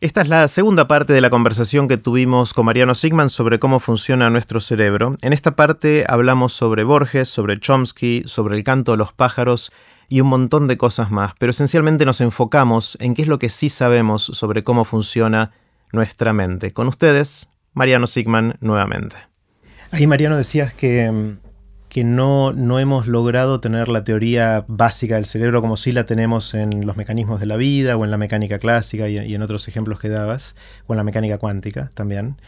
Esta es la segunda parte de la conversación que tuvimos con Mariano Sigman sobre cómo funciona nuestro cerebro. En esta parte hablamos sobre Borges, sobre Chomsky, sobre el canto de los pájaros y un montón de cosas más, pero esencialmente nos enfocamos en qué es lo que sí sabemos sobre cómo funciona nuestra mente. Con ustedes, Mariano Sigman nuevamente. Ahí Mariano decías que mm, que no, no hemos logrado tener la teoría básica del cerebro como si la tenemos en los mecanismos de la vida o en la mecánica clásica y, en otros ejemplos que dabas, o en la mecánica cuántica también.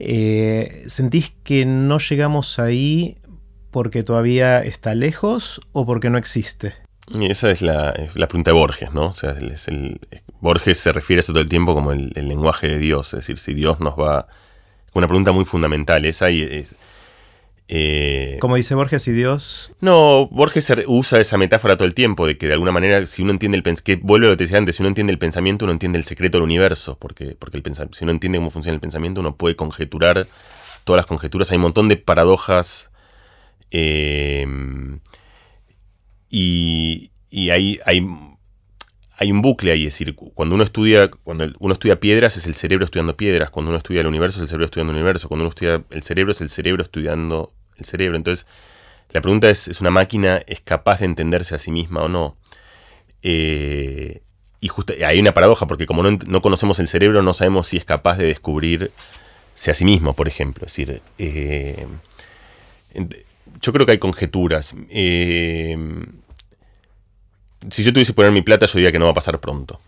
Eh, ¿Sentís que no llegamos ahí porque todavía está lejos o porque no existe? Y esa es la, pregunta de Borges, ¿no? O sea, el, Borges se refiere a eso todo el tiempo como el, lenguaje de Dios, es decir, si Dios nos va... Una pregunta muy fundamental, esa y es, eh, Como dice Borges y Dios. No, Borges usa esa metáfora todo el tiempo, de que de alguna manera, si uno entiende el que vuelve a lo que decía antes, si uno entiende el pensamiento, uno entiende el secreto del universo, porque, porque el si uno entiende cómo funciona el pensamiento, uno puede conjeturar todas las conjeturas. Hay un montón de paradojas. Em, y, y hay, hay, hay, un bucle ahí, es decir, cuando uno estudia, cuando uno estudia piedras, es el cerebro estudiando piedras, cuando uno estudia el universo, es el cerebro estudiando el universo, cuando uno estudia el cerebro, es el cerebro estudiando el cerebro. Entonces, la pregunta es, ¿es una máquina es capaz de entenderse a sí misma o no? Eh, y justo, hay una paradoja, porque como no, conocemos el cerebro, no sabemos si es capaz de descubrirse a sí mismo, por ejemplo. Es decir, eh, yo creo que hay conjeturas. Eh, si yo tuviese que poner mi plata, yo diría que no va a pasar pronto.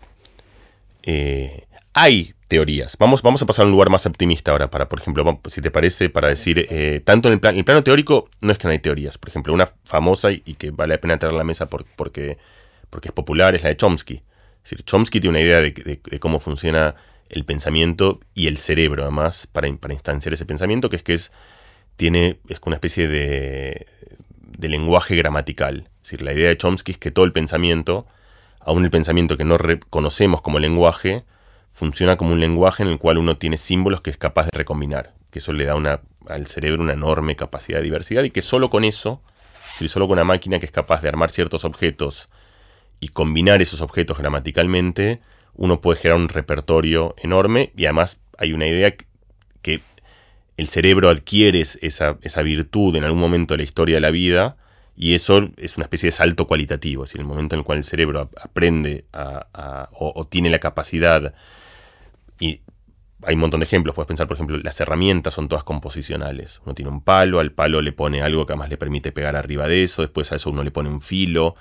Hay teorías. Vamos, vamos a pasar a un lugar más optimista ahora, para, por ejemplo, si te parece, para decir, eh, tanto en el, plan, el plano teórico no es que no hay teorías. Por ejemplo, una famosa y, que vale la pena traer a la mesa porque, porque es popular es la de Chomsky. Chomsky tiene una idea de, cómo funciona el pensamiento y el cerebro, además, para, para instanciar ese pensamiento, que es que es, tiene, es una especie de, de lenguaje gramatical. La idea de Chomsky es que todo el pensamiento, aún el pensamiento que no reconocemos como lenguaje, funciona como un lenguaje en el cual uno tiene símbolos que es capaz de recombinar, que eso le da una, al cerebro una enorme capacidad de diversidad y que solo con eso, si solo con una máquina que es capaz de armar ciertos objetos y combinar esos objetos gramaticalmente, uno puede generar un repertorio enorme y además hay una idea que el cerebro adquiere esa, esa virtud en algún momento de la historia de la vida y eso es una especie de salto cualitativo, es decir, el momento en el cual el cerebro aprende o, tiene la capacidad y hay un montón de ejemplos. Puedes pensar, por ejemplo, las herramientas son todas composicionales. Uno tiene un palo, al palo le pone algo que además le permite pegar arriba de eso, después a eso uno le pone un filo.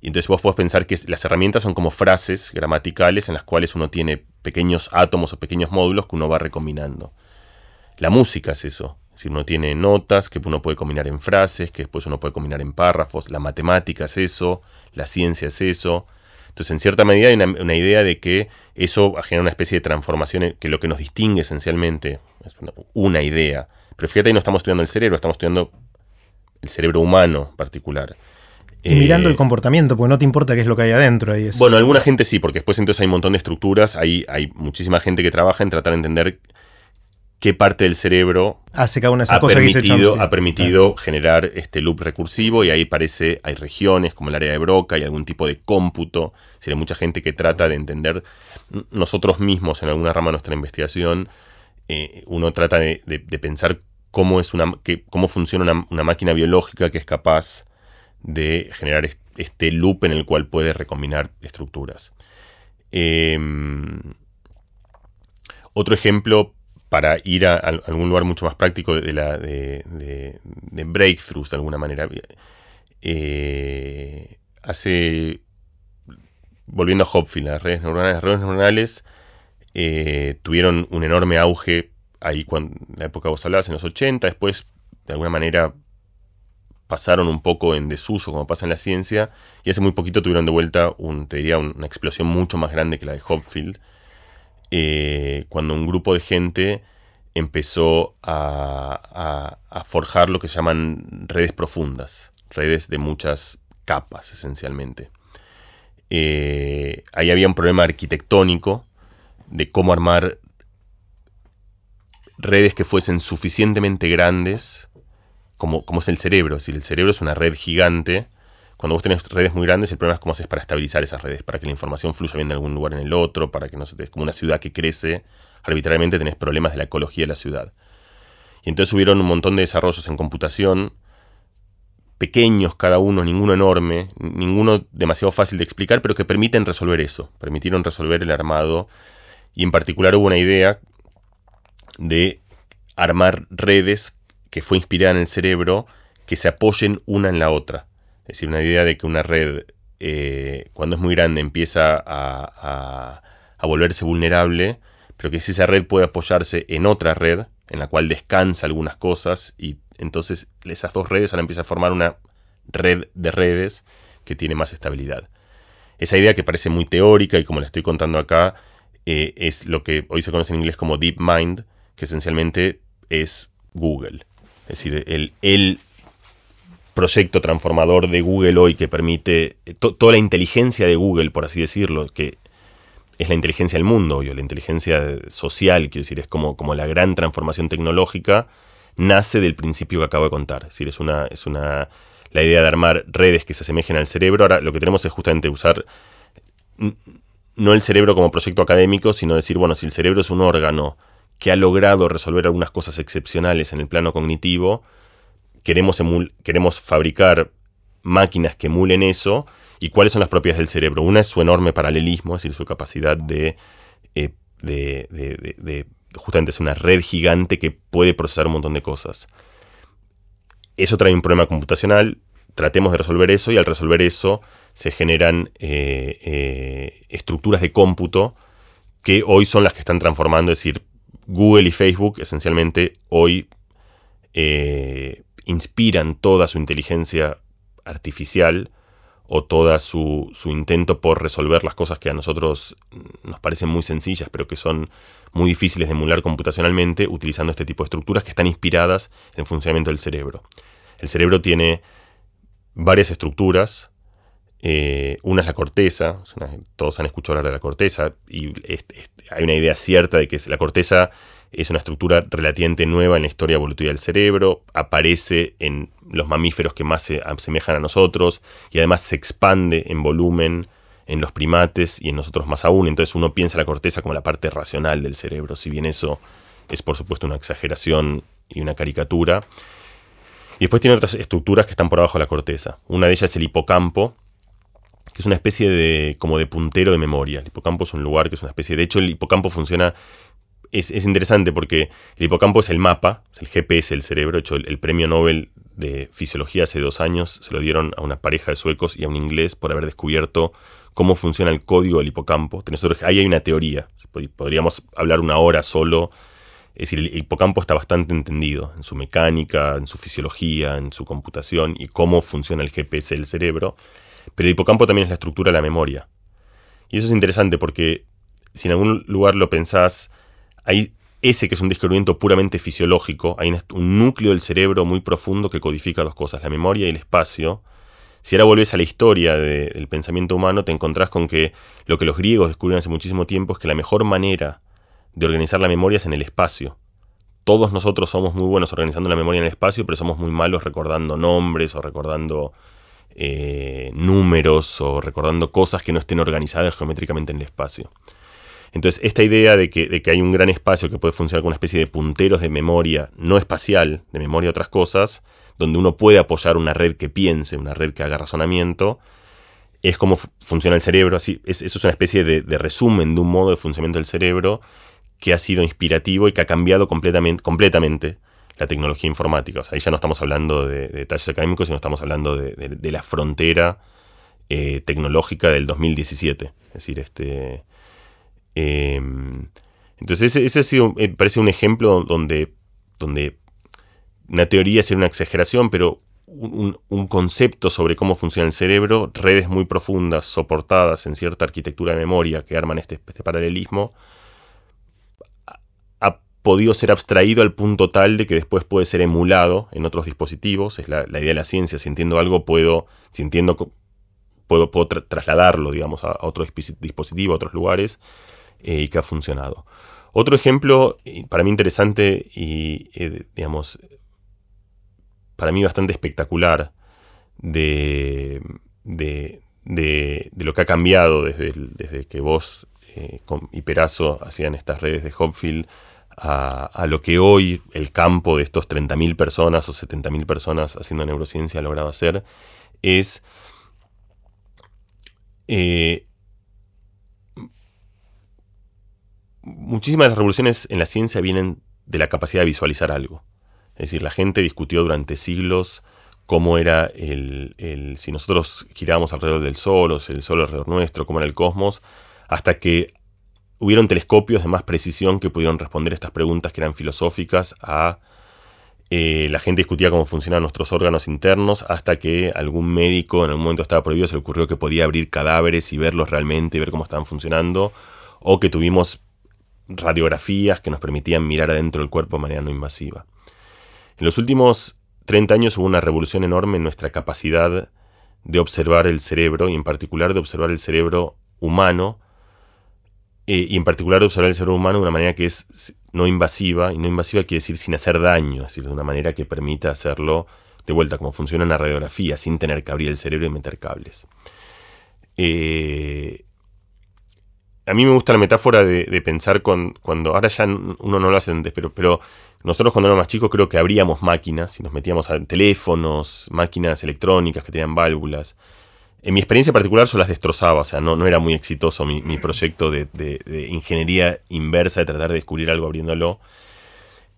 Y entonces vos podés pensar que las herramientas son como frases gramaticales en las cuales uno tiene pequeños átomos o pequeños módulos que uno va recombinando. La música es eso. Si uno tiene notas que uno puede combinar en frases, que después uno puede combinar en párrafos. La matemática es eso, la ciencia es eso. Entonces, en cierta medida hay una, idea de que eso genera una especie de transformación que lo que nos distingue esencialmente es una, idea. Pero fíjate, ahí no estamos estudiando el cerebro, estamos estudiando el cerebro humano en particular. Y mirando el eh, comportamiento, porque no te importa qué es lo que hay adentro. Ahí Bueno, alguna gente sí, porque después entonces hay un montón de estructuras, hay, hay muchísima gente que trabaja en tratar de entender qué parte del cerebro Hace cada una ha, permitido, ha permitido generar este loop recursivo y ahí parece, hay regiones como el área de Broca, hay algún tipo de cómputo, si hay mucha gente que trata de entender. Nosotros mismos en alguna rama de nuestra investigación, eh, uno trata de, pensar cómo, es una, cómo funciona una, máquina biológica que es capaz de generar este loop en el cual puede recombinar estructuras. Em, otro ejemplo para ir a, algún lugar mucho más práctico de, la, de, breakthroughs de alguna manera. Eh, hace, volviendo a Hopfield, las redes neuronales, las redes neuronales eh, tuvieron un enorme auge ahí cuando en la época que vos hablabas, en los 80, después de alguna manera pasaron un poco en desuso como pasa en la ciencia y hace muy poquito tuvieron de vuelta un, te diría, una explosión mucho más grande que la de Hopfield eh, cuando un grupo de gente empezó a, forjar lo que llaman redes profundas, redes de muchas capas esencialmente. Eh, ahí había un problema arquitectónico de cómo armar redes que fuesen suficientemente grandes como, como es el cerebro. Decir, el cerebro es una red gigante cuando vos tenés redes muy grandes, el problema es cómo haces para estabilizar esas redes, para que la información fluya bien de algún lugar en el otro, para que no se es como una ciudad que crece, arbitrariamente tenés problemas de la ecología de la ciudad. Y entonces hubieron un montón de desarrollos en computación, pequeños cada uno, ninguno enorme, ninguno demasiado fácil de explicar, pero que permiten resolver eso, permitieron resolver el armado. Y en particular hubo una idea de armar redes que fue inspirada en el cerebro que se apoyen una en la otra. Es decir, una idea de que una red, eh, cuando es muy grande, empieza a, a, volverse vulnerable, pero que si esa red puede apoyarse en otra red, en la cual descansa algunas cosas, y entonces esas dos redes ahora empiezan a formar una red de redes que tiene más estabilidad. Esa idea que parece muy teórica y como la estoy contando acá, eh, es lo que hoy se conoce en inglés como Deep Mind, que esencialmente es Google. Es decir, el, el proyecto transformador de Google hoy que permite eh, toda la inteligencia de Google, por así decirlo, que es la inteligencia del mundo, o la inteligencia social, quiero decir, es como, como la gran transformación tecnológica, nace del principio que acabo de contar. Es decir, es una, es una, la idea de armar redes que se asemejen al cerebro. Ahora lo que tenemos es justamente usar no el cerebro como proyecto académico, sino decir, bueno, si el cerebro es un órgano que ha logrado resolver algunas cosas excepcionales en el plano cognitivo, queremos, queremos fabricar máquinas que emulen eso y cuáles son las propiedades del cerebro. Una es su enorme paralelismo, es decir, su capacidad de, eh, de, de, de, justamente es una red gigante que puede procesar un montón de cosas. Eso trae un problema computacional, tratemos de resolver eso y al resolver eso se generan eh, eh, estructuras de cómputo que hoy son las que están transformando, es decir, Google y Facebook esencialmente hoy inspiran toda su inteligencia artificial o toda su, intento por resolver las cosas que a nosotros nos parecen muy sencillas, pero que son muy difíciles de emular computacionalmente, utilizando este tipo de estructuras que están inspiradas en el funcionamiento del cerebro. El cerebro tiene varias estructuras. Eh, una es la corteza, todos han escuchado hablar de la corteza, y hay una idea cierta de que la corteza es una estructura relativamente nueva en la historia evolutiva del cerebro, aparece en los mamíferos que más se asemejan a nosotros y además se expande en volumen en los primates y en nosotros más aún. Entonces uno piensa la corteza como la parte racional del cerebro, si bien eso es por supuesto una exageración y una caricatura. Y después tiene otras estructuras que están por abajo de la corteza. Una de ellas es el hipocampo, que es una especie de como de puntero de memoria. El hipocampo es un lugar que es una especie de hecho el hipocampo funciona es, interesante porque el hipocampo es el mapa, es el GPS del cerebro. De hecho, el, premio Nobel de Fisiología hace dos años se lo dieron a una pareja de suecos y a un inglés por haber descubierto cómo funciona el código del hipocampo. Ahí hay una teoría, podríamos hablar una hora solo. Es decir, el hipocampo está bastante entendido en su mecánica, en su fisiología, en su computación y cómo funciona el GPS del cerebro. Pero el hipocampo también es la estructura de la memoria. Y eso es interesante porque si en algún lugar lo pensás, hay ese que es un descubrimiento puramente fisiológico, hay un núcleo del cerebro muy profundo que codifica dos cosas, la memoria y el espacio. Si ahora volvés a la historia del pensamiento humano, te encontrás con que lo que los griegos descubrieron hace muchísimo tiempo es que la mejor manera de organizar la memoria es en el espacio. Todos nosotros somos muy buenos organizando la memoria en el espacio, pero somos muy malos recordando nombres o recordando eh, números o recordando cosas que no estén organizadas geométricamente en el espacio. Entonces, esta idea de que, hay un gran espacio que puede funcionar como una especie de punteros de memoria no espacial, de memoria de otras cosas, donde uno puede apoyar una red que piense, una red que haga razonamiento, es como funciona el cerebro. Así, eso es una especie de, resumen de un modo de funcionamiento del cerebro que ha sido inspirativo y que ha cambiado completamente, completamente la tecnología informática. O sea, ahí ya no estamos hablando de, detalles académicos, sino estamos hablando de, la frontera eh, tecnológica del 2017. Es decir, este, Em, entonces ese, ha sido, eh, parece un ejemplo donde, donde una teoría sería una exageración, pero un, concepto sobre cómo funciona el cerebro, redes muy profundas soportadas en cierta arquitectura de memoria que arman este, este paralelismo, podido ser abstraído al punto tal de que después puede ser emulado en otros dispositivos. Es la, idea de la ciencia. Si entiendo algo, puedo, si entiendo, puedo, puedo trasladarlo, digamos, a, otro dispositivo, a otros lugares. Eh, y que ha funcionado. Otro ejemplo para mí interesante y, eh, digamos, para mí bastante espectacular de, de, lo que ha cambiado desde, desde que vos eh, y Perazo hacían estas redes de Hopfield a, lo que hoy el campo de estos 30.000 personas o 70.000 personas haciendo neurociencia ha logrado hacer, es eh, muchísimas de las revoluciones en la ciencia vienen de la capacidad de visualizar algo. Es decir, la gente discutió durante siglos cómo era el, si nosotros girábamos alrededor del Sol o si el Sol alrededor nuestro, cómo era el cosmos, hasta que hubieron telescopios de más precisión que pudieron responder estas preguntas que eran filosóficas a eh, la gente discutía cómo funcionaban nuestros órganos internos hasta que algún médico en algún momento estaba prohibido, se le ocurrió que podía abrir cadáveres y verlos realmente y ver cómo estaban funcionando, o que tuvimos radiografías que nos permitían mirar adentro del cuerpo de manera no invasiva. En los últimos 30 años hubo una revolución enorme en nuestra capacidad de observar el cerebro y en particular de observar el cerebro humano eh, y en particular observar el cerebro humano de una manera que es no invasiva y no invasiva quiere decir sin hacer daño, es decir, de una manera que permita hacerlo de vuelta como funciona en la radiografía sin tener que abrir el cerebro y meter cables. Eh, a mí me gusta la metáfora de, pensar con, cuando, ahora ya uno no lo hace antes, pero, pero nosotros cuando éramos más chicos creo que abríamos máquinas y nos metíamos a teléfonos, máquinas electrónicas que tenían válvulas. En mi experiencia particular yo las destrozaba, o sea, no, no era muy exitoso mi, proyecto de, ingeniería inversa, de tratar de descubrir algo abriéndolo.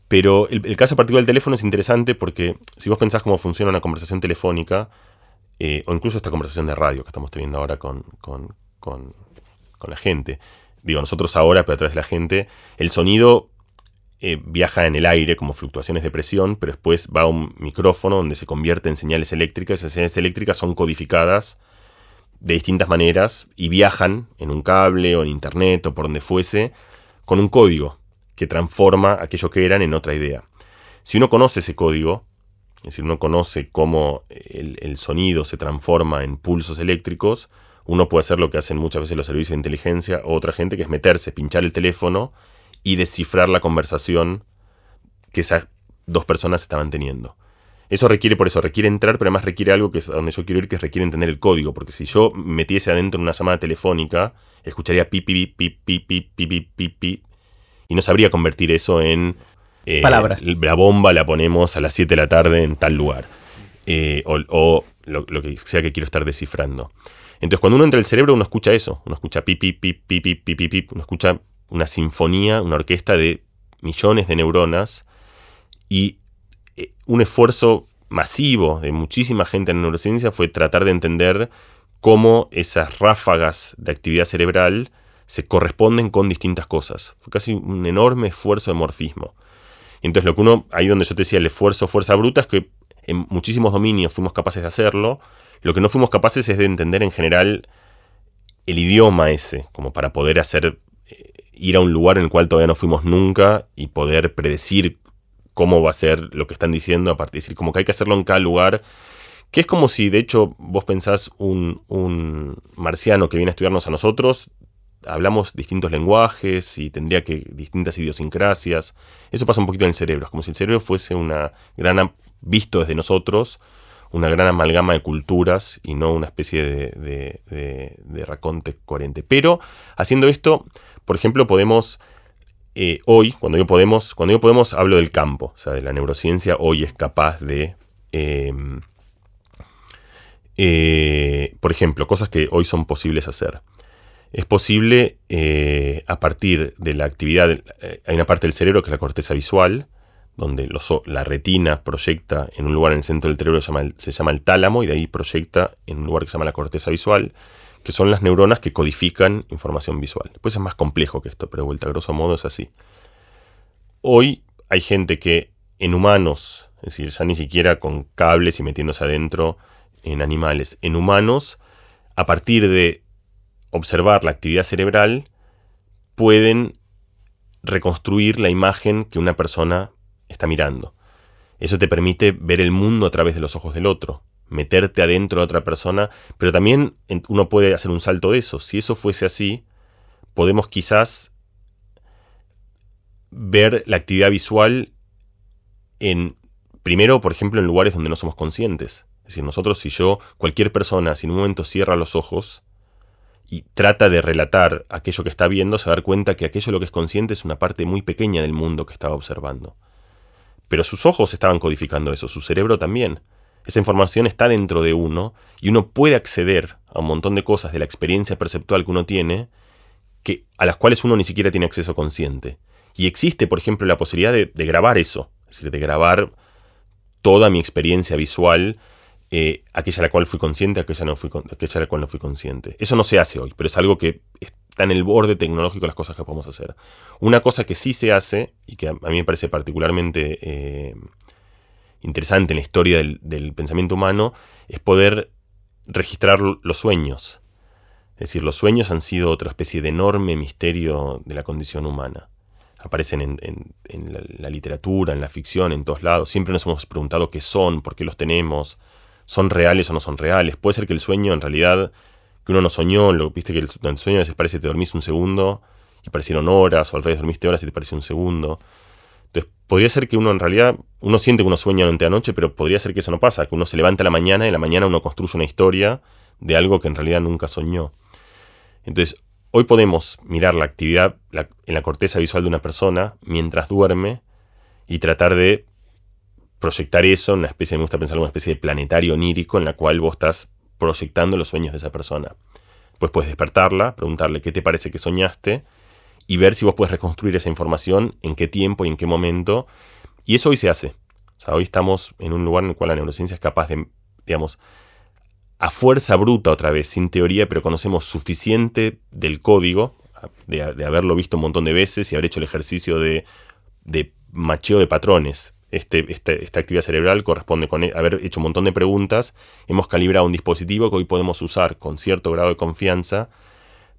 Pero el, caso particular del teléfono es interesante porque si vos pensás cómo funciona una conversación telefónica, eh, o incluso esta conversación de radio que estamos teniendo ahora con, con con la gente. Digo, nosotros ahora, pero a través de la gente, el sonido eh, viaja en el aire como fluctuaciones de presión, pero después va a un micrófono donde se convierte en señales eléctricas. Esas señales eléctricas son codificadas de distintas maneras y viajan en un cable o en internet o por donde fuese con un código que transforma aquello que eran en otra idea. Si uno conoce ese código, es decir, uno conoce cómo el sonido se transforma en pulsos eléctricos, uno puede hacer lo que hacen muchas veces los servicios de inteligencia o otra gente, que es meterse, pinchar el teléfono y descifrar la conversación que esas dos personas estaban teniendo. Eso requiere, por eso, requiere entrar, pero además requiere algo que es a donde yo quiero ir, que requiere entender el código. Porque si yo metiese adentro una llamada telefónica, escucharía pi, pi, pi, pi, pi, pi, pi, pi, y no sabría convertir eso en... Eh, Palabras. La bomba la ponemos a las 7 de la tarde en tal lugar. Eh, o, lo, que sea que quiero estar descifrando. Entonces, cuando uno entra el cerebro, uno escucha eso. Uno escucha pi, pi, pi, pi, pi, pi, pi, Uno escucha una sinfonía, una orquesta de millones de neuronas y eh, un esfuerzo masivo de muchísima gente en neurociencia fue tratar de entender cómo esas ráfagas de actividad cerebral se corresponden con distintas cosas. Fue casi un enorme esfuerzo de morfismo. Entonces lo que uno, ahí donde yo te decía el esfuerzo fuerza bruta, es que en muchísimos dominios fuimos capaces de hacerlo, lo que no fuimos capaces es de entender en general el idioma ese, como para poder hacer, eh, ir a un lugar en el cual todavía no fuimos nunca y poder predecir cómo va a ser lo que están diciendo, a partir decir, como que hay que hacerlo en cada lugar, que es como si de hecho vos pensás un, un marciano que viene a estudiarnos a nosotros, hablamos distintos lenguajes y tendría que distintas idiosincrasias. Eso pasa un poquito en el cerebro, es como si el cerebro fuese una gran visto desde nosotros, una gran amalgama de culturas y no una especie de, de, raconte coherente. Pero haciendo esto, por ejemplo, podemos eh, hoy, cuando yo podemos, cuando yo podemos, hablo del campo, o sea, de la neurociencia, hoy es capaz de, em, eh, por ejemplo, cosas que hoy son posibles hacer. Es posible eh, a partir de la actividad, hay una parte del cerebro que es la corteza visual, donde la retina proyecta en un lugar en el centro del cerebro se llama, el, tálamo y de ahí proyecta en un lugar que se llama la corteza visual, que son las neuronas que codifican información visual. Después es más complejo que esto, pero de vuelta, grosso modo es así. Hoy hay gente que en humanos, es decir, ya ni siquiera con cables y metiéndose adentro en animales, en humanos, a partir de observar la actividad cerebral, pueden reconstruir la imagen que una persona está mirando. Eso te permite ver el mundo a través de los ojos del otro, meterte adentro de otra persona, pero también uno puede hacer un salto de eso. Si eso fuese así, podemos quizás ver la actividad visual en, primero, por ejemplo, en lugares donde no somos conscientes. Es decir, nosotros si yo, cualquier persona, si en un momento cierra los ojos y trata de relatar aquello que está viendo, se va a dar cuenta que aquello lo que es consciente es una parte muy pequeña del mundo que estaba observando. Pero sus ojos estaban codificando eso, su cerebro también. Esa información está dentro de uno y uno puede acceder a un montón de cosas de la experiencia perceptual que uno tiene que, a las cuales uno ni siquiera tiene acceso consciente. Y existe, por ejemplo, la posibilidad de, grabar eso, es decir, de grabar toda mi experiencia visual, eh, aquella a la cual fui consciente, aquella, no fui, aquella a la cual no fui consciente. Eso no se hace hoy, pero es algo que está en el borde tecnológico las cosas que podemos hacer. Una cosa que sí se hace, y que a, mí me parece particularmente eh, interesante en la historia del, pensamiento humano, es poder registrar los sueños. Es decir, los sueños han sido otra especie de enorme misterio de la condición humana aparecen en, la, literatura, en la ficción, en todos lados. Siempre nos hemos preguntado qué son, por qué los tenemos, son reales o no son reales. Puede ser que el sueño en realidad, que uno no soñó, lo viste que el, sueño a veces parece que te dormís un segundo y parecieron horas, o al revés dormiste horas y te pareció un segundo. Entonces, podría ser que uno en realidad, uno siente que uno sueña durante la noche, pero podría ser que eso no pasa, que uno se levanta a la mañana y en la mañana uno construye una historia de algo que en realidad nunca soñó. Entonces, Hoy podemos mirar la actividad en la corteza visual de una persona mientras duerme y tratar de proyectar eso en una especie, me gusta pensar, una especie de planetario onírico en la cual vos estás proyectando los sueños de esa persona. Pues puedes despertarla, preguntarle qué te parece que soñaste y ver si vos puedes reconstruir esa información, en qué tiempo y en qué momento. Y eso hoy se hace. O sea, hoy estamos en un lugar en el cual la neurociencia es capaz de, digamos, a fuerza bruta otra vez, sin teoría, pero conocemos suficiente del código, de, haberlo visto un montón de veces y haber hecho el ejercicio de, de macheo de patrones. Este, este, esta actividad cerebral corresponde con haber hecho un montón de preguntas, hemos calibrado un dispositivo que hoy podemos usar con cierto grado de confianza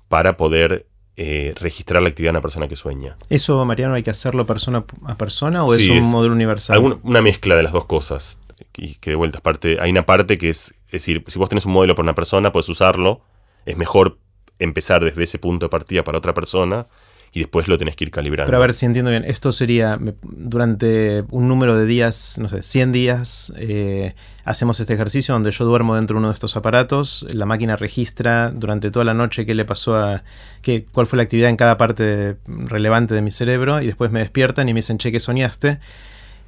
para poder eh, registrar la actividad de una persona que sueña. ¿Eso, Mariano, hay que hacerlo persona a persona o es un modelo universal? una mezcla de las dos cosas. Y que de vuelta, parte, hay una parte que es es decir, si vos tenés un modelo para una persona, puedes usarlo. Es mejor empezar desde ese punto de partida para otra persona y después lo tenés que ir calibrando. Pero a ver si entiendo bien, esto sería durante un número de días, no sé, 100 días, eh, hacemos este ejercicio donde yo duermo dentro de uno de estos aparatos, la máquina registra durante toda la noche qué le pasó a, qué, cuál fue la actividad en cada parte relevante de mi cerebro y después me despiertan y me dicen, che, ¿qué soñaste?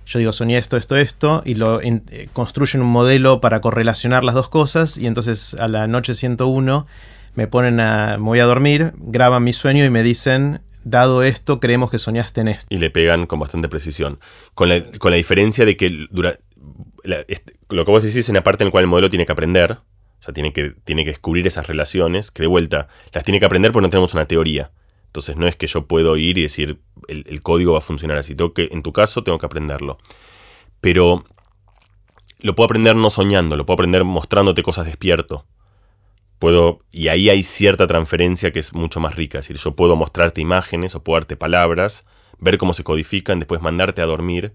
yo digo, soñé esto, esto, esto, y lo eh, construyen un modelo para correlacionar las dos cosas, y entonces a la noche 101 me ponen a, me voy a dormir, graban mi sueño y me dicen, dado esto, creemos que soñaste en esto. Y le pegan con bastante precisión, con la, diferencia de que este, lo que vos decís es en la parte en la cual el modelo tiene que aprender, o sea, tiene que, tiene que descubrir esas relaciones, que de vuelta las tiene que aprender porque no tenemos una teoría. Entonces no es que yo puedo ir y decir el, código va a funcionar así. Tengo que, en tu caso tengo que aprenderlo. Pero lo puedo aprender no soñando, lo puedo aprender mostrándote cosas despierto. Puedo, y ahí hay cierta transferencia que es mucho más rica. Es decir, yo puedo mostrarte imágenes o puedo darte palabras, ver cómo se codifican, después mandarte a dormir.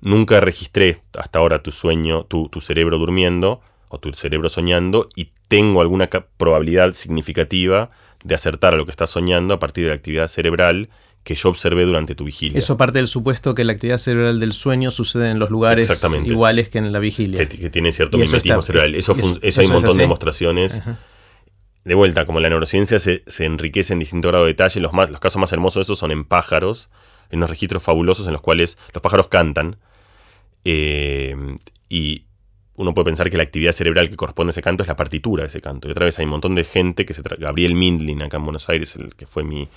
Nunca registré hasta ahora tu sueño, tu, tu cerebro durmiendo o tu cerebro soñando y tengo alguna probabilidad significativa de acertar a lo que estás soñando a partir de la actividad cerebral que yo observé durante tu vigilia. Eso parte del supuesto que la actividad cerebral del sueño sucede en los lugares iguales que en la vigilia. Que, tiene cierto mimetismo cerebral. Eso, hay un montón de demostraciones. De vuelta, como la neurociencia se, enriquece en distinto grado de detalle, los, más, los casos más hermosos de esos son en pájaros, en unos registros fabulosos en los cuales los pájaros cantan. Eh, y uno puede pensar que la actividad cerebral que corresponde a ese canto es la partitura de ese canto. Y otra vez hay un montón de gente que se Gabriel Mindlin acá en Buenos Aires, el que fue mi,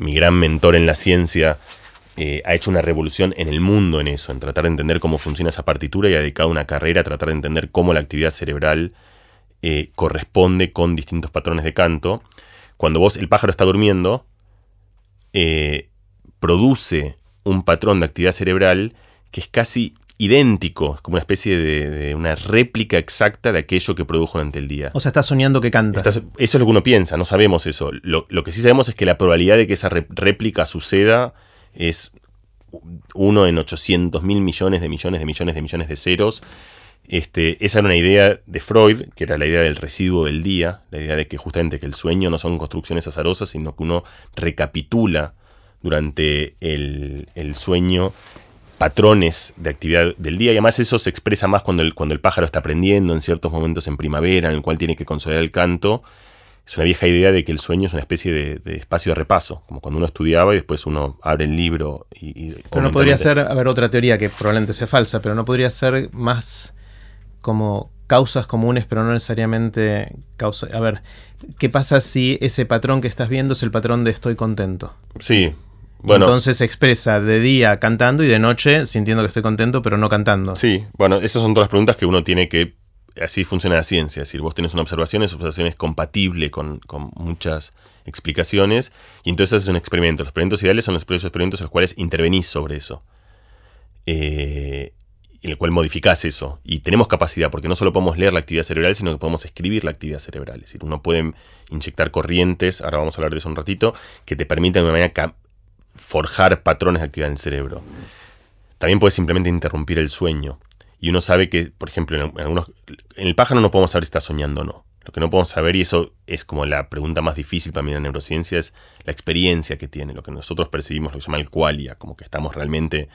mi gran mentor en la ciencia, eh, ha hecho una revolución en el mundo en eso, en tratar de entender cómo funciona esa partitura y ha dedicado una carrera a tratar de entender cómo la actividad cerebral eh, corresponde con distintos patrones de canto. Cuando vos, el pájaro está durmiendo, eh, produce un patrón de actividad cerebral que es casi idéntico, es como una especie de, una réplica exacta de aquello que produjo durante el día. O sea, está soñando que canta. eso es lo que uno piensa, no sabemos eso. Lo, que sí sabemos es que la probabilidad de que esa réplica suceda es uno en 800 mil millones de millones de millones de millones de ceros. Este, esa era una idea de Freud, que era la idea del residuo del día, la idea de que justamente que el sueño no son construcciones azarosas, sino que uno recapitula durante el, el sueño patrones de actividad del día y además eso se expresa más cuando el, cuando el pájaro está aprendiendo en ciertos momentos en primavera en el cual tiene que consolidar el canto. Es una vieja idea de que el sueño es una especie de, espacio de repaso, como cuando uno estudiaba y después uno abre el libro y... pero no podría ser, a ver, otra teoría que probablemente sea falsa, pero no podría ser más como causas comunes, pero no necesariamente causa. A ver, ¿qué pasa si ese patrón que estás viendo es el patrón de estoy contento? Sí, bueno. Entonces se expresa de día cantando y de noche sintiendo que estoy contento, pero no cantando. Sí, bueno, esas son todas las preguntas que uno tiene que. Así funciona la ciencia. Es decir, vos tenés una observación, esa observación es compatible con, muchas explicaciones, y entonces haces un experimento. Los experimentos ideales son los experimentos en los cuales intervenís sobre eso. Eh, en el cual modificás eso. Y tenemos capacidad, porque no solo podemos leer la actividad cerebral, sino que podemos escribir la actividad cerebral. Es decir, uno puede inyectar corrientes, ahora vamos a hablar de eso un ratito, que te permitan de manera forjar patrones de actividad en el cerebro. También puedes simplemente interrumpir el sueño. Y uno sabe que, por ejemplo, en, algunos, en el pájaro no podemos saber si está soñando o no. Lo que no podemos saber, y eso es como la pregunta más difícil para mí en la neurociencia, es la experiencia que tiene, lo que nosotros percibimos, lo que se llama el qualia, como que estamos realmente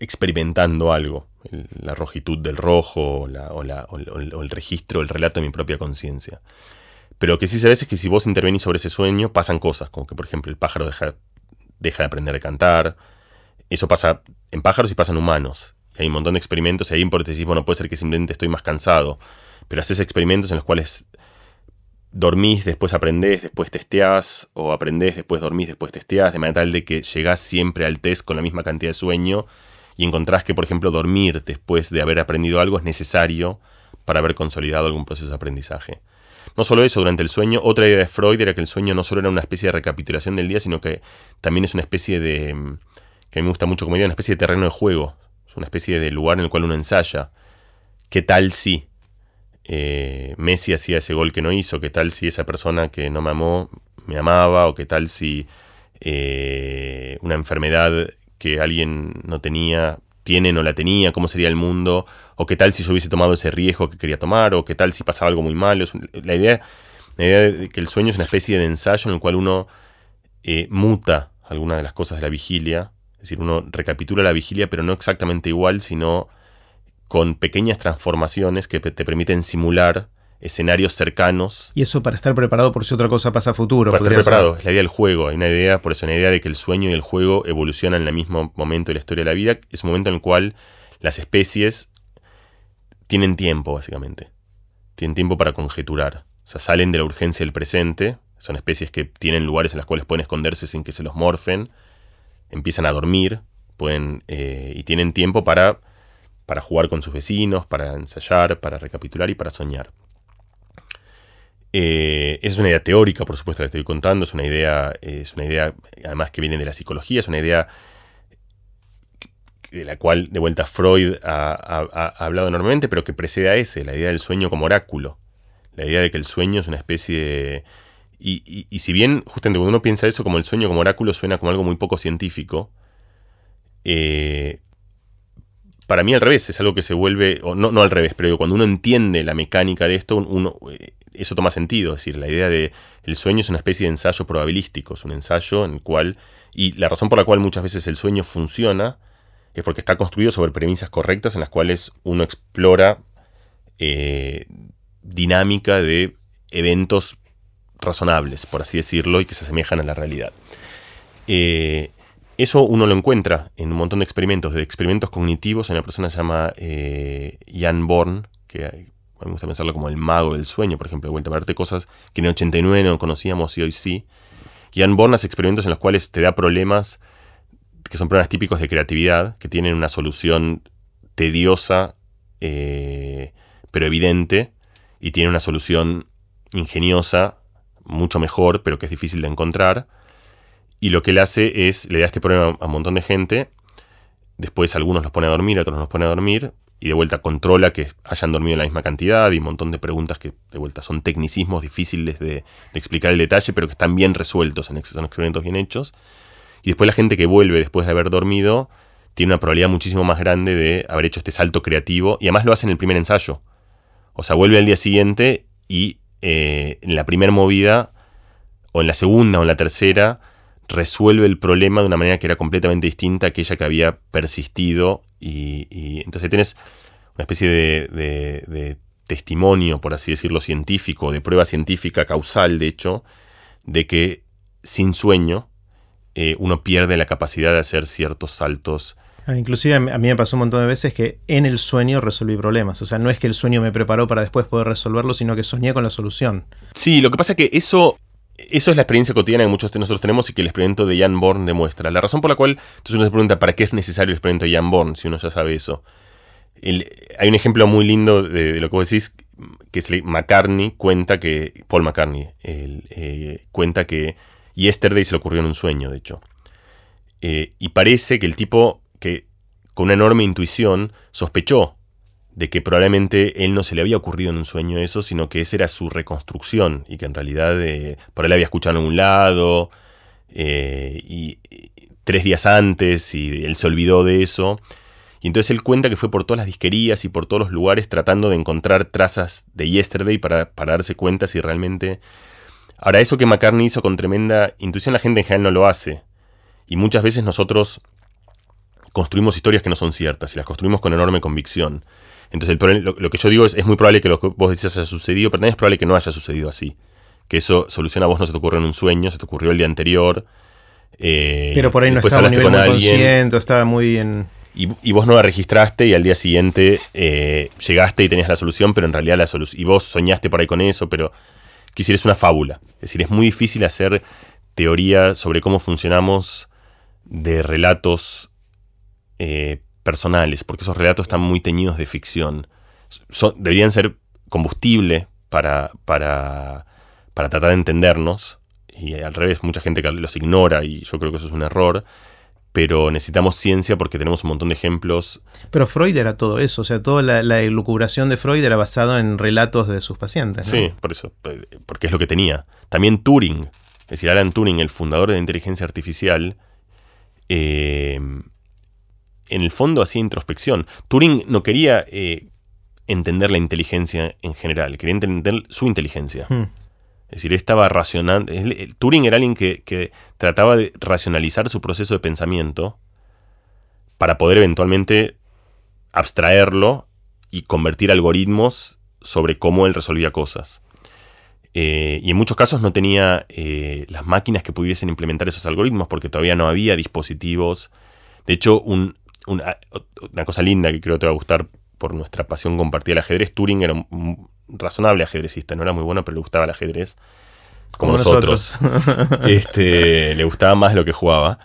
experimentando algo, la rojitud del rojo o, el, registro, el relato de mi propia conciencia. Pero lo que sí se ve es que si vos intervenís sobre ese sueño, pasan cosas, como que por ejemplo el pájaro deja, deja de aprender a cantar, eso pasa en pájaros y pasa en humanos. Hay un montón de experimentos y ahí por decís, bueno, puede ser que simplemente estoy más cansado, pero haces experimentos en los cuales dormís, después aprendés, después testeás, o aprendés, después dormís, después testeás, de manera tal de que llegás siempre al test con la misma cantidad de sueño y encontrás que, por ejemplo, dormir después de haber aprendido algo es necesario para haber consolidado algún proceso de aprendizaje. No solo eso, durante el sueño, otra idea de Freud era que el sueño no solo era una especie de recapitulación del día, sino que también es una especie de, mm, que a mí me gusta mucho como idea, una especie de terreno de juego, es una especie de lugar en el cual uno ensaya. ¿Qué tal si eh, Messi hacía ese gol que no hizo? ¿Qué tal si esa persona que no me amó me amaba? ¿O qué tal si eh, una enfermedad que alguien no tenía, tiene, no la tenía, cómo sería el mundo, o qué tal si yo hubiese tomado ese riesgo que quería tomar, o qué tal si pasaba algo muy malo. La idea, la idea de que el sueño es una especie de ensayo en el cual uno eh, muta algunas de las cosas de la vigilia, es decir, uno recapitula la vigilia, pero no exactamente igual, sino con pequeñas transformaciones que te permiten simular escenarios cercanos. Y eso para estar preparado por si otra cosa pasa a futuro. Para estar preparado, es la idea del juego. Hay una idea, por eso, una idea de que el sueño y el juego evolucionan en el mismo momento de la historia de la vida. Es un momento en el cual las especies tienen tiempo, básicamente. Tienen tiempo para conjeturar. O sea, salen de la urgencia del presente. Son especies que tienen lugares en los cuales pueden esconderse sin que se los morfen. Empiezan a dormir. Pueden, eh, y tienen tiempo para, para jugar con sus vecinos, para ensayar, para recapitular y para soñar. Eh, es una idea teórica, por supuesto, la estoy contando, es una idea, es una idea además que viene de la psicología, es una idea de la cual de vuelta Freud ha, hablado enormemente, pero que precede a ese, la idea del sueño como oráculo, la idea de que el sueño es una especie de... Y, si bien justamente cuando uno piensa eso como el sueño como oráculo suena como algo muy poco científico, eh, para mí al revés, es algo que se vuelve, o no, no al revés, pero cuando uno entiende la mecánica de esto, uno, eh, eso toma sentido. Es decir, la idea de el sueño es una especie de ensayo probabilístico, es un ensayo en el cual. Y la razón por la cual muchas veces el sueño funciona es porque está construido sobre premisas correctas en las cuales uno explora eh, dinámica de eventos razonables, por así decirlo, y que se asemejan a la realidad. Eh, eso uno lo encuentra en un montón de experimentos, de experimentos cognitivos. Hay una persona se llama eh, Jan Born, que me gusta pensarlo como el mago del sueño, por ejemplo, de vuelta a verte cosas que en el 89 no conocíamos y hoy sí. Y Born hace experimentos en los cuales te da problemas que son problemas típicos de creatividad, que tienen una solución tediosa, eh, pero evidente, y tiene una solución ingeniosa, mucho mejor, pero que es difícil de encontrar. Y lo que él hace es, le da este problema a un montón de gente, después algunos los pone a dormir, otros los pone a dormir, y de vuelta controla que hayan dormido la misma cantidad y un montón de preguntas que de vuelta son tecnicismos difíciles de, explicar el detalle, pero que están bien resueltos, en, son experimentos bien hechos. Y después la gente que vuelve después de haber dormido tiene una probabilidad muchísimo más grande de haber hecho este salto creativo y además lo hace en el primer ensayo. O sea, vuelve al día siguiente y eh, en la primera movida, o en la segunda o en la tercera, resuelve el problema de una manera que era completamente distinta a aquella que había persistido y, entonces tienes una especie de, testimonio, por así decirlo, científico, de prueba científica causal, de hecho, de que sin sueño eh, uno pierde la capacidad de hacer ciertos saltos. Ah, inclusive a mí me pasó un montón de veces que en el sueño resolví problemas. O sea, no es que el sueño me preparó para después poder resolverlo, sino que soñé con la solución. Sí, lo que pasa es que eso eso es la experiencia cotidiana que muchos de nosotros tenemos y que el experimento de Jan Born demuestra. La razón por la cual entonces uno se pregunta para qué es necesario el experimento de Jan Born si uno ya sabe eso. hay un ejemplo muy lindo de, lo que vos decís, que es McCartney cuenta que, Paul McCartney, eh, cuenta que Yesterday se le ocurrió en un sueño, de hecho. Eh, y parece que el tipo, que con una enorme intuición, sospechó de que probablemente él no se le había ocurrido en un sueño eso, sino que esa era su reconstrucción y que en realidad eh, por él había escuchado en un lado eh, y, tres días antes y él se olvidó de eso. Y entonces él cuenta que fue por todas las disquerías y por todos los lugares tratando de encontrar trazas de Yesterday para, para darse cuenta si realmente... Ahora, eso que McCartney hizo con tremenda intuición, la gente en general no lo hace. Y muchas veces nosotros construimos historias que no son ciertas y las construimos con enorme convicción. Entonces, lo, que yo digo es, es muy probable que lo que vos decís haya sucedido, pero también es probable que no haya sucedido así. Que eso soluciona a vos no se te ocurrió en un sueño, se te ocurrió el día anterior. Eh, pero por ahí no estaba a nivel muy consciente, estaba muy en... Y, vos no la registraste y al día siguiente eh, llegaste y tenías la solución, pero en realidad la solución... Y vos soñaste por ahí con eso, pero quisiera es una fábula. Es decir, es muy difícil hacer teoría sobre cómo funcionamos de relatos eh, personales, porque esos relatos están muy teñidos de ficción. deberían ser combustible para, para, para tratar de entendernos, y al revés, mucha gente los ignora y yo creo que eso es un error, pero necesitamos ciencia porque tenemos un montón de ejemplos. Pero Freud era todo eso, o sea, toda la, la elucubración de Freud era basada en relatos de sus pacientes. Sí, por eso, porque es lo que tenía. También Turing, es decir, Alan Turing, el fundador de la inteligencia artificial, eh, en el fondo hacía introspección. Turing no quería eh, entender la inteligencia en general, quería entender su inteligencia. Hmm. Es decir, estaba racionando. Turing era alguien que, trataba de racionalizar su proceso de pensamiento para poder eventualmente abstraerlo y convertir algoritmos sobre cómo él resolvía cosas. Eh, y en muchos casos no tenía eh, las máquinas que pudiesen implementar esos algoritmos porque todavía no había dispositivos. De hecho, un, una, cosa linda que creo que te va a gustar por nuestra pasión compartida al ajedrez. Turing era un razonable ajedrecista, no era muy bueno, pero le gustaba el ajedrez. Como, nosotros. este, le gustaba más lo que jugaba.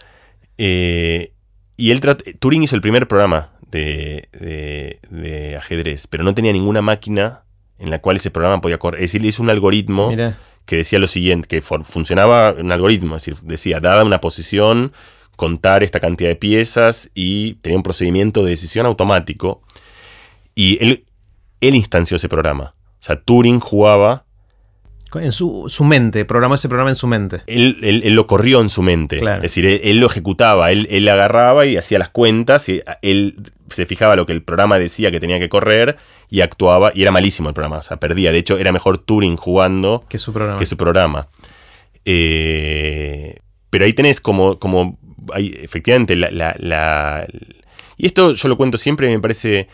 Eh, y él Turing hizo el primer programa de, de, ajedrez, pero no tenía ninguna máquina en la cual ese programa podía correr. Es decir, hizo un algoritmo que decía lo siguiente, que funcionaba un algoritmo, es decir, decía, dada una posición, contar esta cantidad de piezas y tenía un procedimiento de decisión automático. Y él, él instanció ese programa. O sea, Turing jugaba. En su, mente, programó ese programa en su mente. Él, lo corrió en su mente. Es decir, él, lo ejecutaba, él, él, agarraba y hacía las cuentas, y él se fijaba lo que el programa decía que tenía que correr y actuaba, y era malísimo el programa, o sea, perdía. De hecho, era mejor Turing jugando que su programa. Que su programa. Eh, pero ahí tenés como, como efectivamente, la, Y esto yo lo cuento siempre, me parece...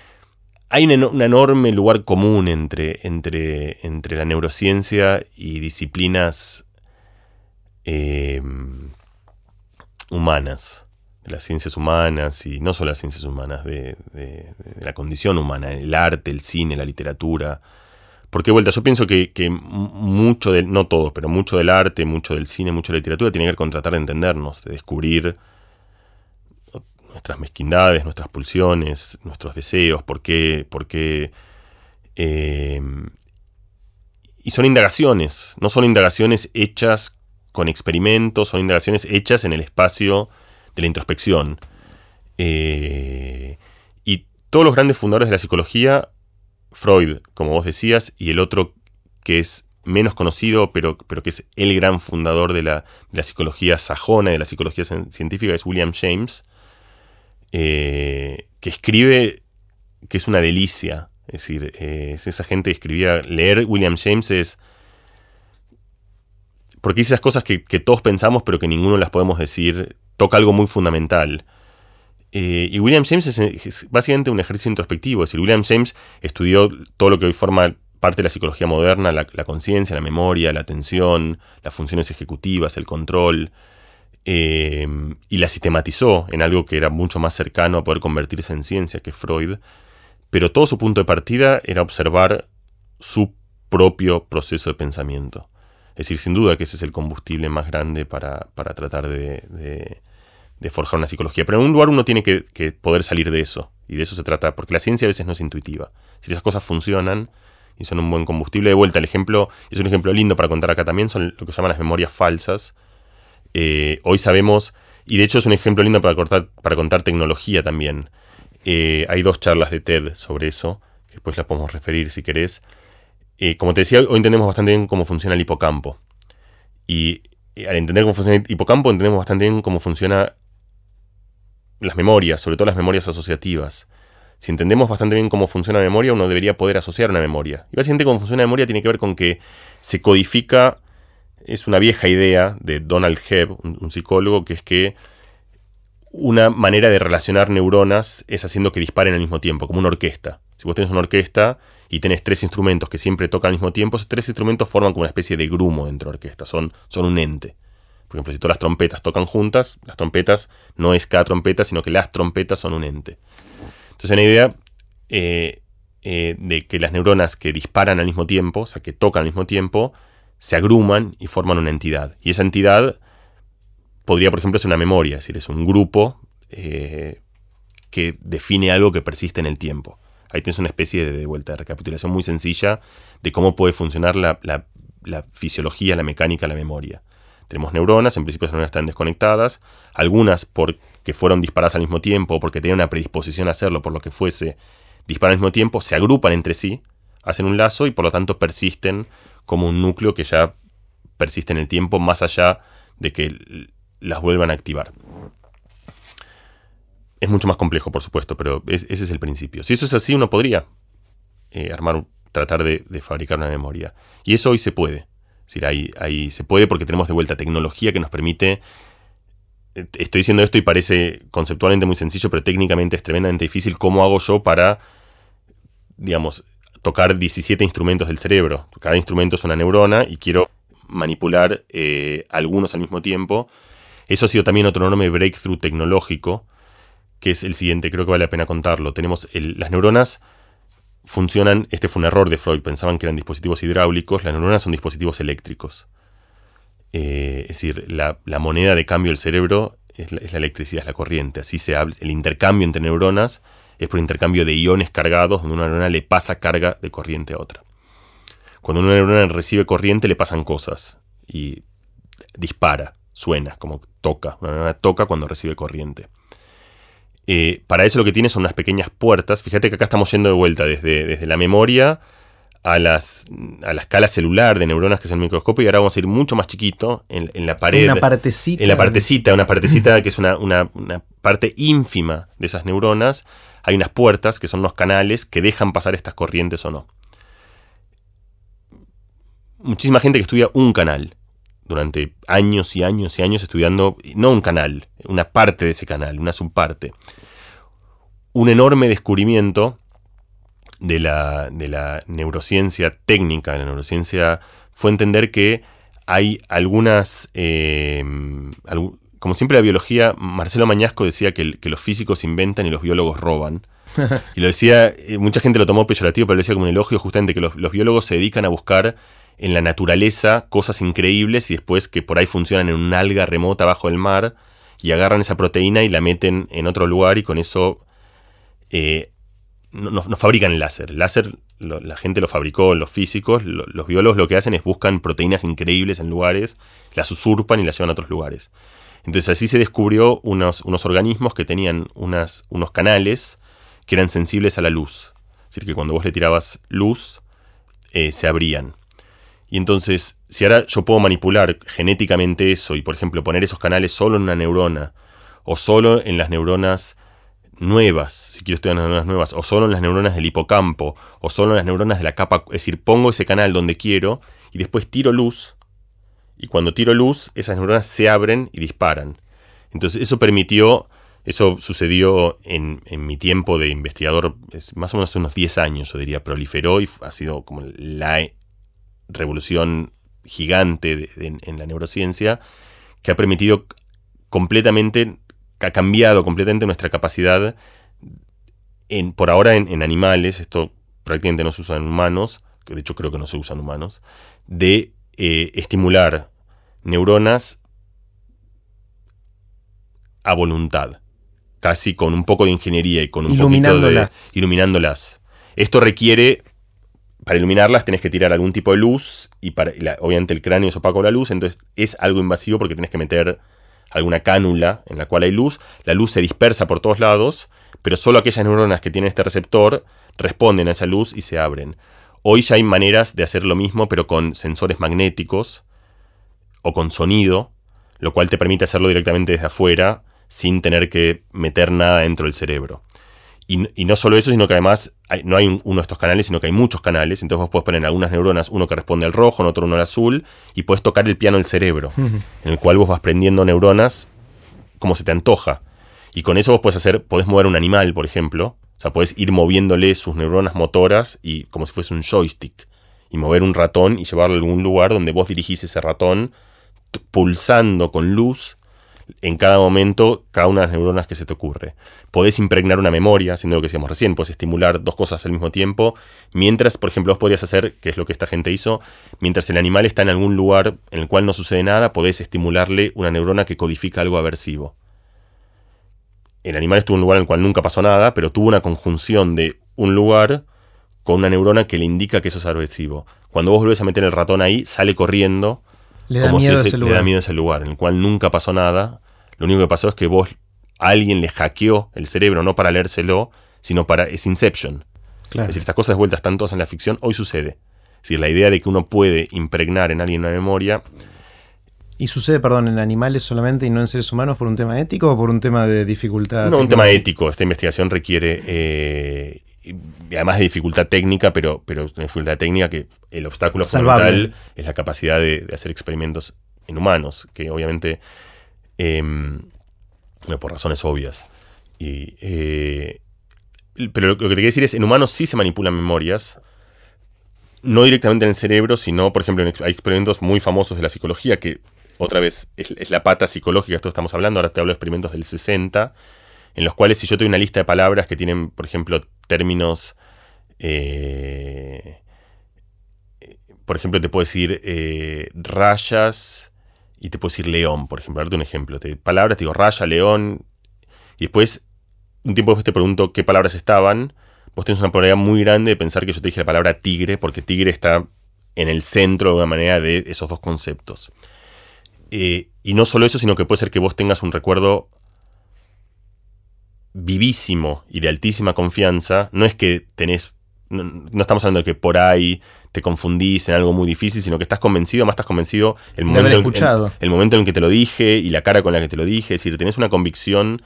Hay un, enorme lugar común entre, entre, entre la neurociencia y disciplinas em, humanas, de las ciencias humanas y no solo las ciencias humanas, de, la condición humana, el arte, el cine, la literatura. Porque, vuelta, yo pienso que, mucho del, no todo, pero mucho del arte, mucho del cine, mucho de la literatura tiene que ver con tratar de entendernos, de descubrir nuestras mezquindades, nuestras pulsiones, nuestros deseos, por qué, por qué eh, y son indagaciones, no son indagaciones hechas con experimentos, son indagaciones hechas en el espacio de la introspección. Eh, y todos los grandes fundadores de la psicología, Freud, como vos decías, y el otro que es menos conocido, pero, pero que es el gran fundador de la, psicología sajona, de la psicología científica, es William James, eh, que escribe, que es una delicia. Es decir, es esa gente que escribía, leer William James es porque dice esas cosas que, todos pensamos pero que ninguno las podemos decir, toca algo muy fundamental. Eh, y William James es, básicamente un ejercicio introspectivo, es decir, William James estudió todo lo que hoy forma parte de la psicología moderna, la, conciencia, la memoria, la atención, las funciones ejecutivas, el control, eh, y la sistematizó en algo que era mucho más cercano a poder convertirse en ciencia que Freud, pero todo su punto de partida era observar su propio proceso de pensamiento. Es decir, sin duda que ese es el combustible más grande para, tratar de, forjar una psicología. Pero en un lugar uno tiene que, poder salir de eso. Y de eso se trata, porque la ciencia a veces no es intuitiva. Si esas cosas funcionan y son un buen combustible, de vuelta el ejemplo, es un ejemplo lindo para contar acá también, son lo que llaman las memorias falsas. Eh, hoy sabemos, y de hecho es un ejemplo lindo para, para contar tecnología también. Eh, hay dos charlas de TED sobre eso, que después las podemos referir si querés. Eh, como te decía, hoy entendemos bastante bien cómo funciona el hipocampo. Y al entender cómo funciona el hipocampo, entendemos bastante bien cómo funcionan las memorias, sobre todo las memorias asociativas. Si entendemos bastante bien cómo funciona la memoria, uno debería poder asociar una memoria. Y básicamente cómo funciona la memoria tiene que ver con que se codifica, es una vieja idea de Donald Hebb, un psicólogo, que es que una manera de relacionar neuronas es haciendo que disparen al mismo tiempo, como una orquesta. Si vos tenés una orquesta y tenés tres instrumentos que siempre tocan al mismo tiempo, esos tres instrumentos forman como una especie de grumo dentro de la orquesta, son, son un ente. Por ejemplo, si todas las trompetas tocan juntas, las trompetas no es cada trompeta, sino que las trompetas son un ente. Entonces, una idea eh, eh, de que las neuronas que disparan al mismo tiempo, o sea, que tocan al mismo tiempo, se agruman y forman una entidad. Y esa entidad podría, por ejemplo, ser una memoria, es decir, es un grupo eh, que define algo que persiste en el tiempo. Ahí tienes una especie de, vuelta de recapitulación muy sencilla de cómo puede funcionar la, fisiología, la mecánica, la memoria. Tenemos neuronas, en principio esas neuronas están desconectadas, algunas porque fueron disparadas al mismo tiempo o porque tenían una predisposición a hacerlo, por lo que fuese, disparan al mismo tiempo, se agrupan entre sí, hacen un lazo y por lo tanto persisten como un núcleo que ya persiste en el tiempo más allá de que las vuelvan a activar. Es mucho más complejo, por supuesto, pero ese es el principio. Si eso es así, uno podría eh, armar, tratar de, fabricar una memoria. Y eso hoy se puede. Decir, ahí, ahí se puede porque tenemos de vuelta tecnología que nos permite eh, estoy diciendo esto y parece conceptualmente muy sencillo, pero técnicamente es tremendamente difícil. ¿Cómo hago yo para, digamos, tocar 17 instrumentos del cerebro? Cada instrumento es una neurona y quiero manipular eh, algunos al mismo tiempo. Eso ha sido también otro enorme breakthrough tecnológico que es el siguiente, creo que vale la pena contarlo. Tenemos las neuronas funcionan, este fue un error de Freud, pensaban que eran dispositivos hidráulicos, las neuronas son dispositivos eléctricos. Eh, es decir, la, moneda de cambio del cerebro es la, electricidad, es la corriente. Así se habla, el intercambio entre neuronas es por intercambio de iones cargados, donde una neurona le pasa carga de corriente a otra. Cuando una neurona recibe corriente le pasan cosas y dispara, suena, como toca. Una neurona toca cuando recibe corriente. Eh, para eso lo que tiene son unas pequeñas puertas. Fíjate que acá estamos yendo de vuelta desde, desde la memoria a, las, a la escala celular de neuronas que es el microscopio y ahora vamos a ir mucho más chiquito en, la pared. Una partecita. En la partecita, una partecita que es una, una, parte ínfima de esas neuronas. Hay unas puertas que son unos canales que dejan pasar estas corrientes o no. Muchísima gente que estudia un canal durante años y años y años estudiando, no un canal, una parte de ese canal, una subparte. Un enorme descubrimiento de la, de la neurociencia técnica, de la neurociencia, fue entender que hay algunas, eh, como siempre la biología, Marcelo Mañasco decía que, los físicos inventan y los biólogos roban. Y lo decía, eh, mucha gente lo tomó peyorativo, pero lo decía como un elogio justamente que los, los biólogos se dedican a buscar en la naturaleza cosas increíbles y después que por ahí funcionan en un alga remota bajo el mar y agarran esa proteína y la meten en otro lugar y con eso eh, no, fabrican láser. El láser la gente lo fabricó, los físicos, los biólogos lo que hacen es buscan proteínas increíbles en lugares, las usurpan y las llevan a otros lugares. Entonces así se descubrió unos, unos organismos que tenían unas, unos canales que eran sensibles a la luz. Es decir, que cuando vos le tirabas luz, eh, se abrían. Y entonces, si ahora yo puedo manipular genéticamente eso y, por ejemplo, poner esos canales solo en una neurona, o solo en las neuronas nuevas, si quiero estudiar neuronas nuevas, o solo en las neuronas del hipocampo, o solo en las neuronas de la capa, es decir, pongo ese canal donde quiero y después tiro luz y cuando tiro luz, esas neuronas se abren y disparan. Entonces eso permitió, eso sucedió en, mi tiempo de investigador, más o menos unos 10 años, yo diría, proliferó y ha sido como la revolución gigante en la neurociencia que ha permitido completamente, ha cambiado completamente nuestra capacidad, en, por ahora en, animales, esto prácticamente no se usa en humanos, que de hecho creo que no se usa en humanos, de eh, estimular neuronas a voluntad, casi con un poco de ingeniería y con un poquito de iluminándolas. Esto requiere para iluminarlas tenés que tirar algún tipo de luz y para, obviamente el cráneo es opaco a la luz, entonces es algo invasivo porque tenés que meter alguna cánula en la cual hay luz, la luz se dispersa por todos lados, pero solo aquellas neuronas que tienen este receptor responden a esa luz y se abren. Hoy ya hay maneras de hacer lo mismo, pero con sensores magnéticos o con sonido, lo cual te permite hacerlo directamente desde afuera sin tener que meter nada dentro del cerebro. Y, no solo eso, sino que además no hay uno de estos canales, sino que hay muchos canales. Entonces vos puedes poner algunas neuronas, uno que responde al rojo, otro uno al azul, y puedes tocar el piano del cerebro, en el cual vos vas prendiendo neuronas como se te antoja. Y con eso vos puedes hacer, podés mover un animal, por ejemplo. O sea, podés ir moviéndole sus neuronas motoras y como si fuese un joystick. Y mover un ratón y llevarlo a algún lugar donde vos dirigís ese ratón pulsando con luz en cada momento cada una de las neuronas que se te ocurre. Podés impregnar una memoria, haciendo lo que decíamos recién, puedes estimular dos cosas al mismo tiempo, mientras, por ejemplo, vos podrías hacer, que es lo que esta gente hizo, mientras el animal está en algún lugar en el cual no sucede nada, podés estimularle una neurona que codifica algo aversivo. El animal estuvo en un lugar en el cual nunca pasó nada, pero tuvo una conjunción de un lugar con una neurona que le indica que eso es aversivo. Cuando vos volvés a meter el ratón ahí, sale corriendo le da, miedo ese, le da miedo ese lugar, en el cual nunca pasó nada. Lo único que pasó es que vos, alguien le hackeó el cerebro, no para leérselo, sino para. Es Inception. Es decir, estas cosas de vuelta están todas en la ficción, hoy sucede. Es decir, la idea de que uno puede impregnar en alguien una memoria. ¿Y sucede, perdón, en animales solamente y no en seres humanos por un tema ético o por un tema de dificultad? No, un tema ético. Esta investigación requiere eh, además de dificultad técnica, pero, pero una dificultad técnica que el obstáculo fundamental es la capacidad de, hacer experimentos en humanos, que obviamente, em, por razones obvias. Y, eh, pero lo, que te quiero decir es, en humanos sí se manipulan memorias, no directamente en el cerebro, sino, por ejemplo, hay experimentos muy famosos de la psicología que, otra vez, es, la pata psicológica, esto estamos hablando, ahora te hablo de experimentos del 60, en los cuales si yo tengo una lista de palabras que tienen, por ejemplo, términos... Eh, por ejemplo, te puedo decir eh, rayas y te puedo decir león, por ejemplo. Darte un ejemplo. Te, palabras, te digo raya, león. Y después, un tiempo después te pregunto qué palabras estaban. Vos tenés una probabilidad muy grande de pensar que yo te dije la palabra tigre, porque tigre está en el centro de una manera de esos dos conceptos. Eh, y no solo eso, sino que puede ser que vos tengas un recuerdo vivísimo y de altísima confianza, no es que tenés, no, estamos hablando de que por ahí te confundís en algo muy difícil, sino que estás convencido, más estás convencido el momento, en, el, momento en que te lo dije y la cara con la que te lo dije, es decir, tenés una convicción.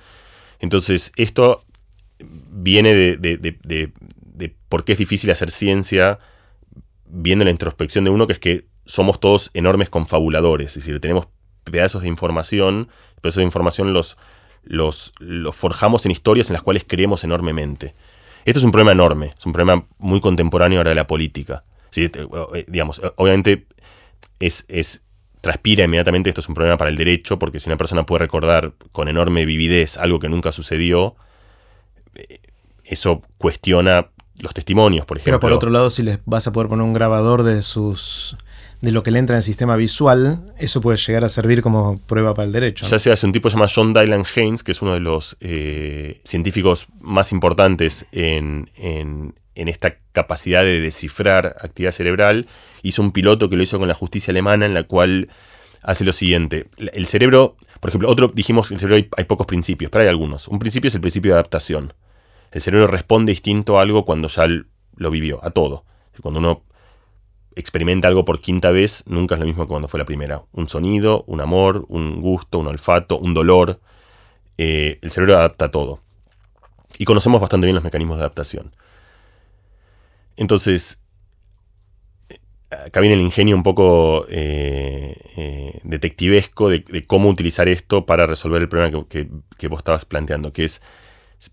Entonces, esto viene de, de, de por qué es difícil hacer ciencia viendo la introspección de uno, que es que somos todos enormes confabuladores, es decir, tenemos pedazos de información, pedazos de información los, los, forjamos en historias en las cuales creemos enormemente. Esto es un problema enorme, es un problema muy contemporáneo ahora de la política. ¿sí? Eh, digamos, obviamente es, es, transpira inmediatamente, esto es un problema para el derecho, porque si una persona puede recordar con enorme vividez algo que nunca sucedió, eh, eso cuestiona los testimonios, por ejemplo. Pero por otro lado, si les vas a poder poner un grabador de sus de lo que le entra en el sistema visual, eso puede llegar a servir como prueba para el derecho. Ya se hace un tipo se llama John Dylan Haynes, que es uno de los eh, científicos más importantes en, esta capacidad de descifrar actividad cerebral. Hizo un piloto que lo hizo con la justicia alemana, en la cual hace lo siguiente. El cerebro, por ejemplo, otro, dijimos que en el cerebro hay, hay pocos principios, pero hay algunos. Un principio es el principio de adaptación. El cerebro responde distinto a algo cuando ya lo vivió, a todo. Cuando uno experimenta algo por quinta vez, nunca es lo mismo que cuando fue la primera. Un sonido, un amor, un gusto, un olfato, un dolor. Eh, el cerebro adapta todo. Y conocemos bastante bien los mecanismos de adaptación. Entonces, acá viene el ingenio un poco eh, eh, detectivesco de, cómo utilizar esto para resolver el problema que, vos estabas planteando, que es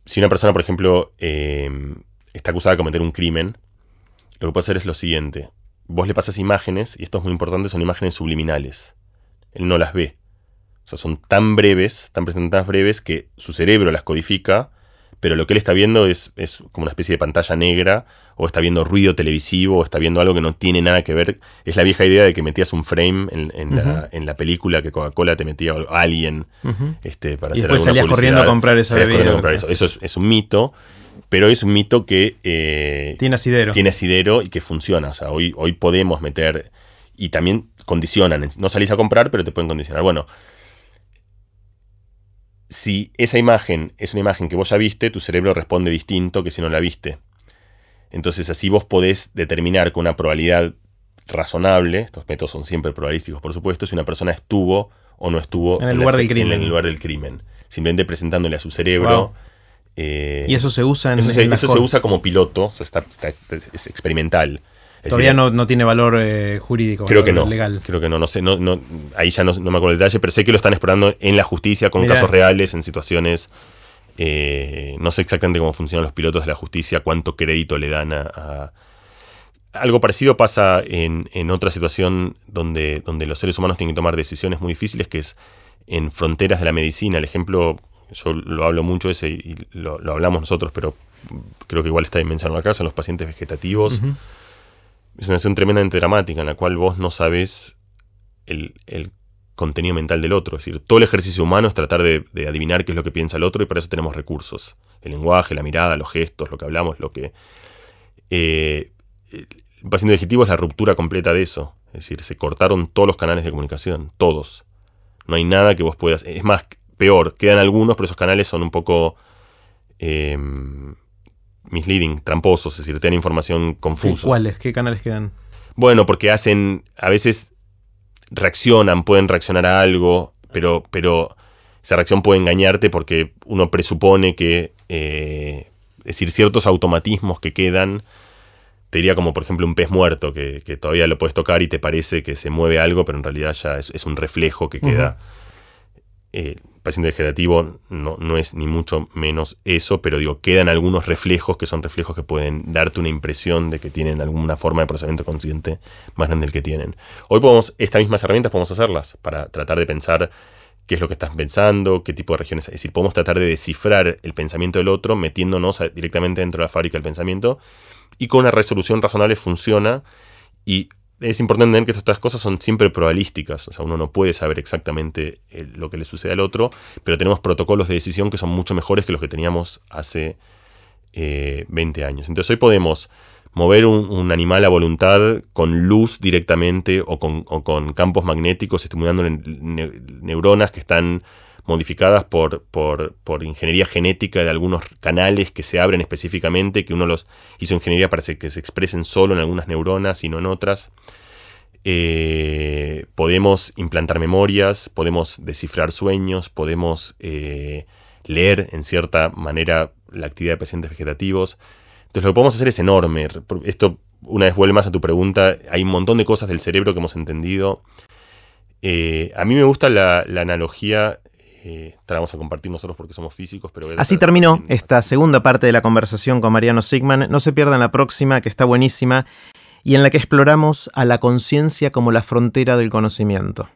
si una persona, por ejemplo, está acusada de cometer un crimen, lo que puede hacer es lo siguiente. Vos le pasas imágenes, y esto es muy importante, son imágenes subliminales. Él no las ve. O sea, son tan breves, tan presentadas breves, que su cerebro las codifica pero lo que él está viendo es, como una especie de pantalla negra, o está viendo ruido televisivo, o está viendo algo que no tiene nada que ver. Es la vieja idea de que metías un frame en, la, película que Coca-Cola te metía a alguien este, para y hacer después salías corriendo a comprar esa bebida. eso. Eso es, un mito, pero es un mito que... Eh, tiene asidero. Tiene asidero y que funciona. O sea, hoy, hoy podemos meter... Y también condicionan. No salís a comprar, pero te pueden condicionar. Bueno, si esa imagen es una imagen que vos ya viste, tu cerebro responde distinto que si no la viste. Entonces así vos podés determinar con una probabilidad razonable, estos métodos son siempre probabilísticos por supuesto, si una persona estuvo o no estuvo en el, lugar, del crimen. En el lugar del crimen. Simplemente presentándole a su cerebro. Eh, y eso se usa en Eso, se, eso se usa como piloto, es experimental. Todavía no, tiene valor eh, jurídico, creo que no, legal. Creo que no, no sé, no, no, ahí ya no, me acuerdo el detalle, pero sé que lo están explorando en la justicia con casos reales, en situaciones. Eh, no sé exactamente cómo funcionan los pilotos de la justicia, cuánto crédito le dan a. algo parecido pasa en, otra situación donde, donde los seres humanos tienen que tomar decisiones muy difíciles, que es en fronteras de la medicina. El ejemplo, yo lo hablo mucho ese y lo, hablamos nosotros, pero creo que igual está mencionado acá, son los pacientes vegetativos es una situación tremendamente dramática en la cual vos no sabes el, contenido mental del otro. Es decir, todo el ejercicio humano es tratar de, adivinar qué es lo que piensa el otro y para eso tenemos recursos. El lenguaje, la mirada, los gestos, lo que hablamos, lo que... Eh, el paciente vegetativo es la ruptura completa de eso. Es decir, se cortaron todos los canales de comunicación, todos. No hay nada que vos puedas... Es más, peor, quedan algunos, pero esos canales son un poco... Eh, misleading, tramposos, es decir, tienen información confusa. ¿Cuáles? ¿Qué canales quedan? Bueno, porque hacen, a veces reaccionan, pueden reaccionar a algo, pero, pero esa reacción puede engañarte porque uno presupone que, eh, es decir, ciertos automatismos que quedan, te diría como por ejemplo un pez muerto, que, todavía lo puedes tocar y te parece que se mueve algo, pero en realidad ya es, un reflejo que queda paciente vegetativo no, no, es ni mucho menos eso, pero digo, quedan algunos reflejos que son reflejos que pueden darte una impresión de que tienen alguna forma de procesamiento consciente más grande del que tienen. Hoy podemos, estas mismas herramientas podemos hacerlas para tratar de pensar qué es lo que estás pensando, qué tipo de regiones. Es decir, podemos tratar de descifrar el pensamiento del otro metiéndonos directamente dentro de la fábrica del pensamiento y con una resolución razonable funciona y es importante entender que estas cosas son siempre probabilísticas, o sea, uno no puede saber exactamente eh, lo que le sucede al otro, pero tenemos protocolos de decisión que son mucho mejores que los que teníamos hace 20 eh, años. Entonces hoy podemos mover un, animal a voluntad con luz directamente o con, campos magnéticos estimulando neuronas que están modificadas por, por, por, ingeniería genética de algunos canales que se abren específicamente, que uno los hizo ingeniería para que se expresen solo en algunas neuronas y no en otras. Eh, podemos implantar memorias, podemos descifrar sueños, podemos eh, leer en cierta manera la actividad de pacientes vegetativos. Entonces lo que podemos hacer es enorme. Esto, una vez vuelve más a tu pregunta, hay un montón de cosas del cerebro que hemos entendido. Eh, a mí me gusta la, la analogía eh, vamos a compartir nosotros porque somos físicos. Pero Así terminó esta segunda parte de la conversación con Mariano Sigman. No se pierdan la próxima, que está buenísima, y en la que exploramos a la conciencia como la frontera del conocimiento.